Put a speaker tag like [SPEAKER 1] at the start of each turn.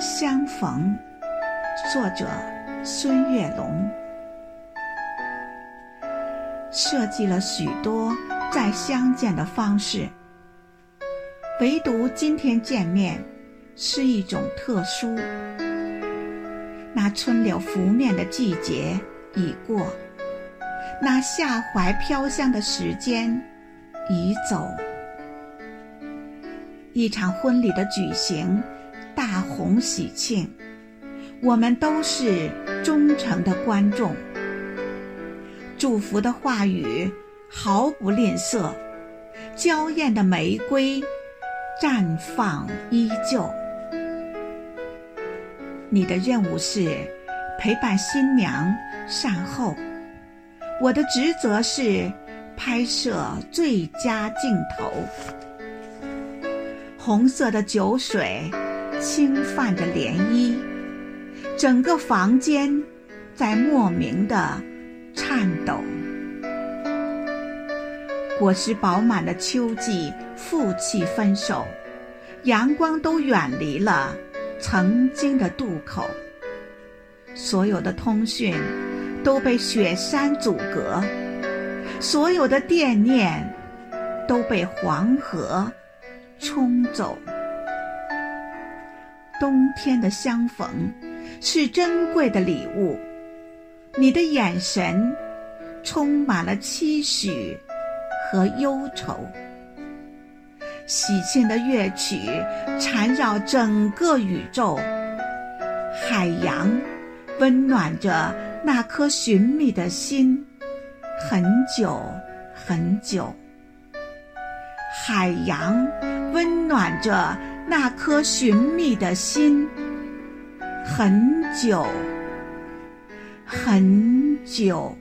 [SPEAKER 1] 相逢，作者孙月龙。设计了许多再相见的方式，唯独今天见面是一种特殊。那春柳拂面的季节已过，那夏槐飘香的时间已走。一场婚礼的举行，同喜庆，我们都是忠诚的观众。祝福的话语毫不吝啬，娇艳的玫瑰绽放依旧。你的任务是陪伴新娘善后，我的职责是拍摄最佳镜头。红色的酒水轻泛着涟漪，整个房间在莫名的颤抖。果实饱满的秋季负气分手，阳光都远离了曾经的渡口，所有的通讯都被雪山阻隔，所有的惦念都被黄河。冲走。冬天的相逢是珍贵的礼物，你的眼神充满了期许和忧愁。喜庆的乐曲缠绕整个宇宙，海洋温暖着那颗寻觅的心，很久很久。海洋。温暖着那颗寻觅的心，很久，很久。